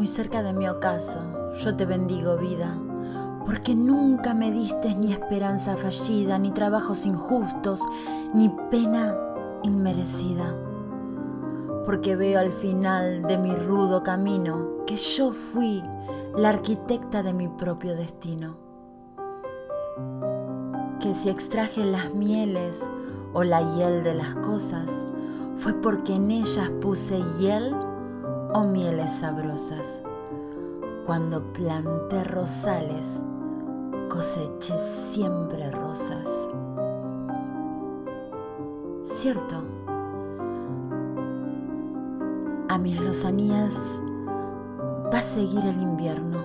muy cerca de mi ocaso, yo te bendigo vida, porque nunca me diste ni esperanza fallida, ni trabajos injustos, ni pena inmerecida. Porque veo al final de mi rudo camino que yo fui la arquitecta de mi propio destino. Que si extraje las mieles o la hiel de las cosas, fue porque en ellas puse hiel o mieles sabrosas. Cuando planté rosales, coseché siempre rosas. Cierto, a mis lozanías va a seguir el invierno,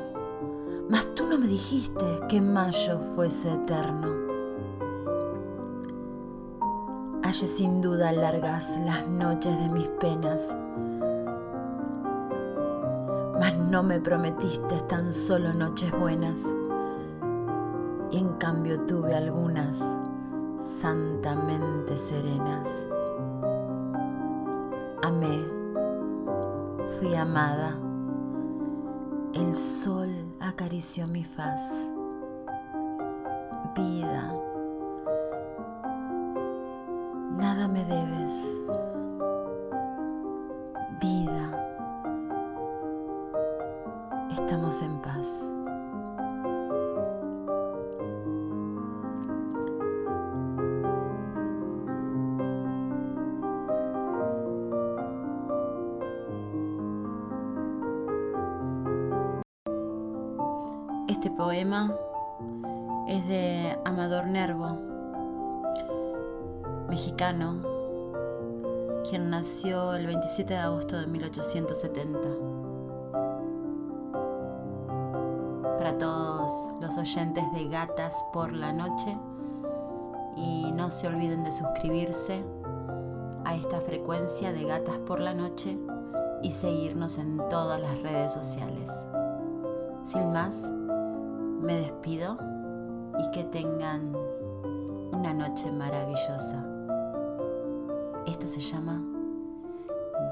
mas tú no me dijiste que mayo fuese eterno. Halle sin duda largas las noches de mis penas, mas no me prometiste tan solo noches buenas, y en cambio tuve algunas santamente serenas. Amé, fui amada, el sol acarició mi faz. Vida, nada me debes. Estamos en paz. Este poema es de Amador Nervo, mexicano, quien nació el 27 de agosto de 1870. Para todos los oyentes de Gatas por la Noche y no se olviden de suscribirse a esta frecuencia de Gatas por la Noche y seguirnos en todas las redes sociales. Sin más, me despido y que tengan una noche maravillosa. Esto se llama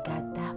Gata por la Noche.